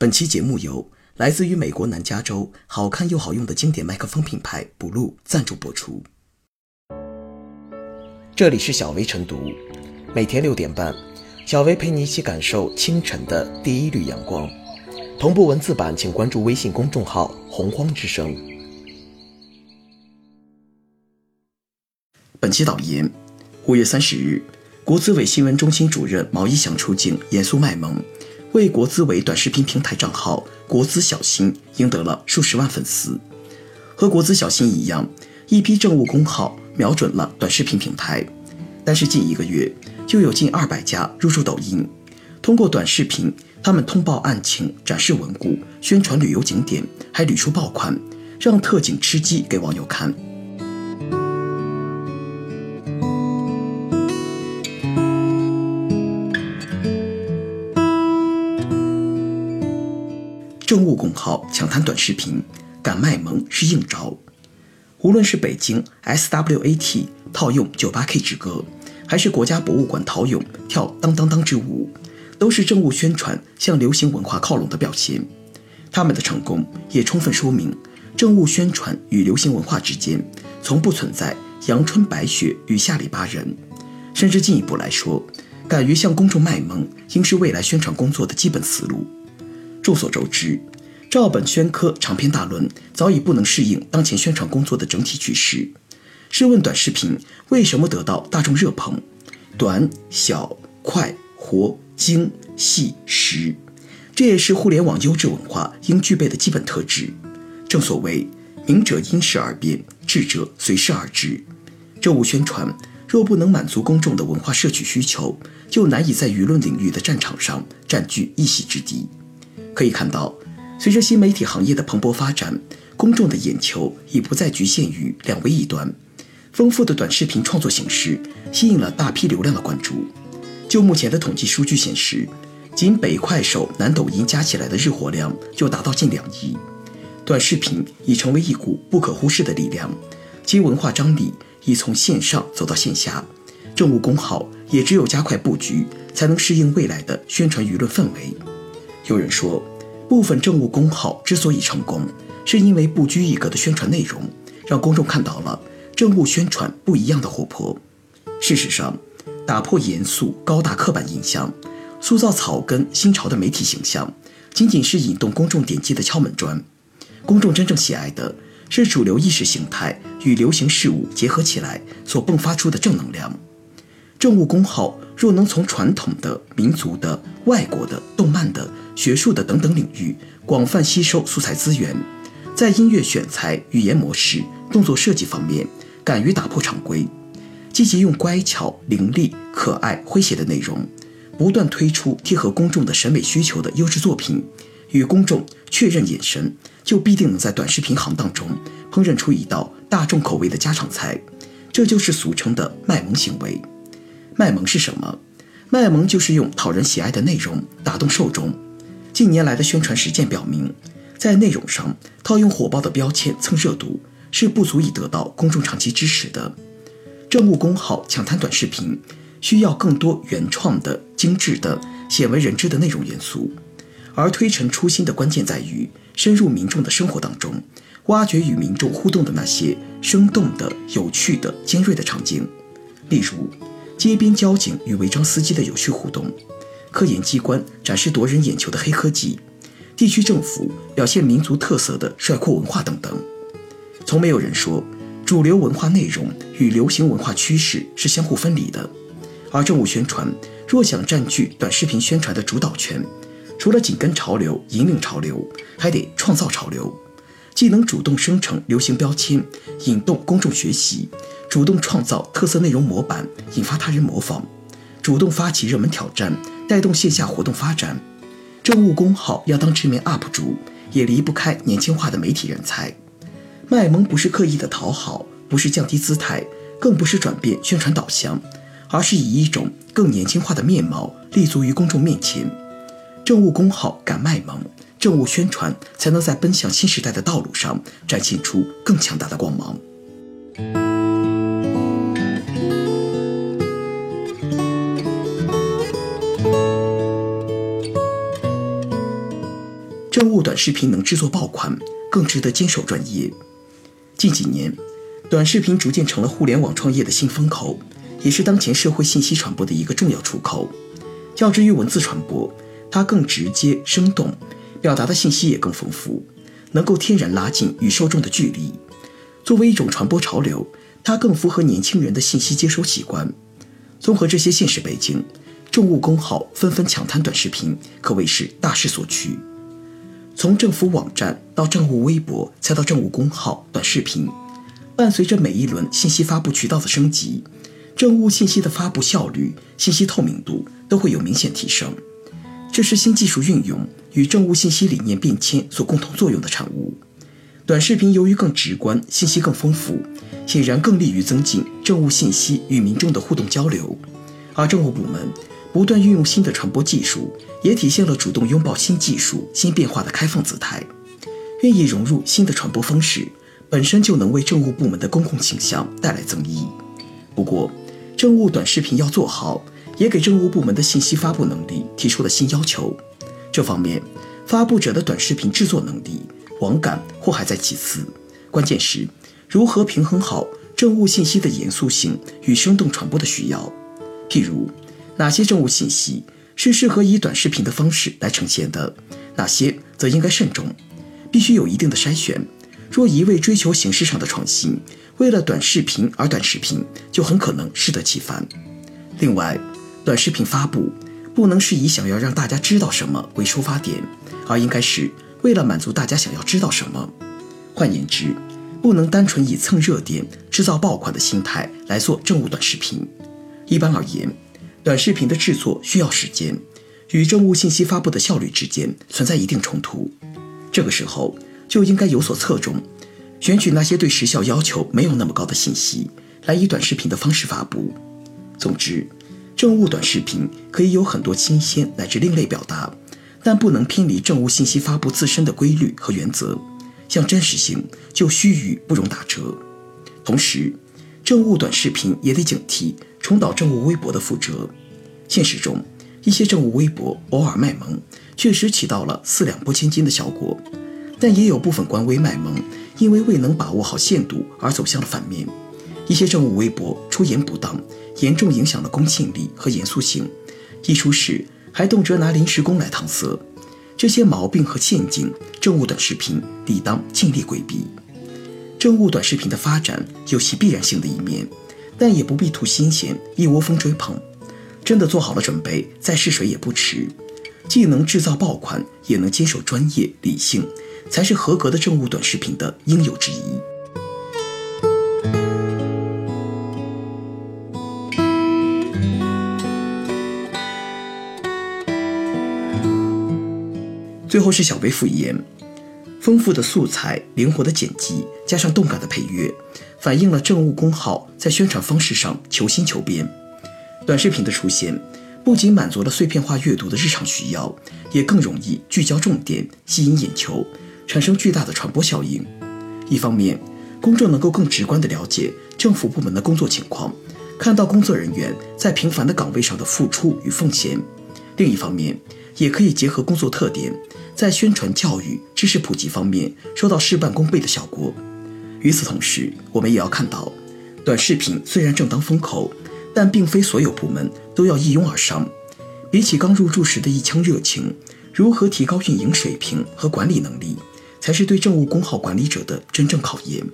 本期节目由来自于美国南加州、好看又好用的经典麦克风品牌 Blue 赞助播出。这里是小薇晨读，每天六点半，小薇陪你一起感受清晨的第一缕阳光。同步文字版，请关注微信公众号“洪荒之声”。本期导言：五月三十日，国资委新闻中心主任毛一翔出镜，严肃卖萌。为国资委短视频平台账号“国资小新”赢得了数十万粉丝。和国资小新一样，一批政务工号瞄准了短视频平台，但是近一个月就有近二百家入驻抖音，通过短视频，他们通报案情、展示文物、宣传旅游景点，还屡出爆款，让特警吃鸡给网友看。政务工号抢滩短视频，敢卖萌是硬招。无论是北京 SWAT 套用 98K 之歌，还是国家博物馆陶俑跳当当当之舞，都是政务宣传向流行文化靠拢的表现。他们的成功也充分说明，政务宣传与流行文化之间从不存在阳春白雪与下里巴人。甚至进一步来说，敢于向公众卖萌，应是未来宣传工作的基本思路。众所周知，照本宣科长篇大论早已不能适应当前宣传工作的整体趋势。试问短视频为什么得到大众热捧？短、小、快、活、精、细、实，这也是互联网优质文化应具备的基本特质。正所谓“明者因时而变，智者随事而知”。政务宣传若不能满足公众的文化摄取需求，就难以在舆论领域的战场上占据一席之地。可以看到，随着新媒体行业的蓬勃发展，公众的眼球已不再局限于两微一端，丰富的短视频创作形式吸引了大批流量的关注。就目前的统计数据显示，仅北快手、南抖音加起来的日活量就达到近两亿。短视频已成为一股不可忽视的力量，其文化张力已从线上走到线下。政务工号也只有加快布局，才能适应未来的宣传舆论氛围。有人说，部分政务工号之所以成功，是因为不拘一格的宣传内容，让公众看到了政务宣传不一样的活泼。事实上，打破严肃高大刻板印象，塑造草根新潮的媒体形象，仅仅是引动公众点击的敲门砖。公众真正喜爱的是主流意识形态与流行事物结合起来所迸发出的正能量。政务工号若能从传统的、民族的、外国的、动漫的、学术的等等领域广泛吸收素材资源，在音乐选材、语言模式、动作设计方面敢于打破常规，积极用乖巧、伶俐、可爱、诙谐的内容，不断推出贴合公众的审美需求的优质作品，与公众确认眼神，就必定能在短视频行当中烹饪出一道大众口味的家常菜。这就是俗称的卖萌行为。卖萌是什么？卖萌就是用讨人喜爱的内容打动受众。近年来的宣传实践表明，在内容上套用火爆的标签蹭热度是不足以得到公众长期支持的。政务工号抢滩短视频需要更多原创的、精致的、鲜为人知的内容元素，而推陈出新的关键在于深入民众的生活当中，挖掘与民众互动的那些生动的、有趣的、尖锐的场景，例如。街边交警与违章司机的有趣互动，科研机关展示夺人眼球的黑科技，地区政府表现民族特色的帅酷文化等等。从没有人说主流文化内容与流行文化趋势是相互分离的，而政务宣传若想占据短视频宣传的主导权，除了紧跟潮流、引领潮流，还得创造潮流，既能主动生成流行标签，引动公众学习。主动创造特色内容模板，引发他人模仿；主动发起热门挑战，带动线下活动发展。政务工号要当知名 UP 主，也离不开年轻化的媒体人才。卖萌不是刻意的讨好，不是降低姿态，更不是转变宣传导向，而是以一种更年轻化的面貌立足于公众面前。政务工号敢卖萌，政务宣传才能在奔向新时代的道路上展现出更强大的光芒。政务短视频能制作爆款，更值得坚守专业。近几年，短视频逐渐成了互联网创业的新风口，也是当前社会信息传播的一个重要出口。较之于文字传播，它更直接生动，表达的信息也更丰富，能够天然拉近与受众的距离。作为一种传播潮流，它更符合年轻人的信息接收习惯。综合这些现实背景，政务公号纷纷抢滩短视频，可谓是大势所趋。从政府网站到政务微博，再到政务公号短视频，伴随着每一轮信息发布渠道的升级，政务信息的发布效率、信息透明度都会有明显提升。这是新技术运用与政务信息理念变迁所共同作用的产物。短视频由于更直观，信息更丰富，显然更利于增进政务信息与民众的互动交流，而政务部门。不断运用新的传播技术，也体现了主动拥抱新技术、新变化的开放姿态。愿意融入新的传播方式，本身就能为政务部门的公共形象带来增益。不过，政务短视频要做好，也给政务部门的信息发布能力提出了新要求。这方面，发布者的短视频制作能力、网感或还在其次，关键是如何平衡好政务信息的严肃性与生动传播的需要。譬如，哪些政务信息是适合以短视频的方式来呈现的？哪些则应该慎重？必须有一定的筛选。若一味追求形式上的创新，为了短视频而短视频，就很可能适得其反。另外，短视频发布不能是以想要让大家知道什么为出发点，而应该是为了满足大家想要知道什么。换言之，不能单纯以蹭热点、制造爆款的心态来做政务短视频。一般而言。短视频的制作需要时间，与政务信息发布的效率之间存在一定冲突。这个时候就应该有所侧重，选取那些对时效要求没有那么高的信息，来以短视频的方式发布。总之，政务短视频可以有很多新鲜乃至另类表达，但不能偏离政务信息发布自身的规律和原则。像真实性就须臾不容打折。同时，政务短视频也得警惕。重蹈政务微博的覆辙，现实中一些政务微博偶尔卖萌，确实起到了四两拨千斤的效果，但也有部分官微卖萌，因为未能把握好限度而走向了反面。一些政务微博出言不当，严重影响了公信力和严肃性，一出事还动辄拿临时工来搪塞，这些毛病和陷阱，政务短视频理当尽力规避。政务短视频的发展有其必然性的一面。但也不必图新鲜，一窝蜂追捧。真的做好了准备，再试水也不迟。既能制造爆款，也能坚守专业理性，才是合格的政务短视频的应有之义。最后是小微复言。丰富的素材、灵活的剪辑，加上动感的配乐，反映了政务公号在宣传方式上求新求变。短视频的出现，不仅满足了碎片化阅读的日常需要，也更容易聚焦重点、吸引眼球，产生巨大的传播效应。一方面，公众能够更直观地了解政府部门的工作情况，看到工作人员在平凡的岗位上的付出与奉献；另一方面，也可以结合工作特点。在宣传教育、知识普及方面收到事半功倍的效果。与此同时，我们也要看到，短视频虽然正当风口，但并非所有部门都要一拥而上。比起刚入驻时的一腔热情，如何提高运营水平和管理能力，才是对政务公号管理者的真正考验。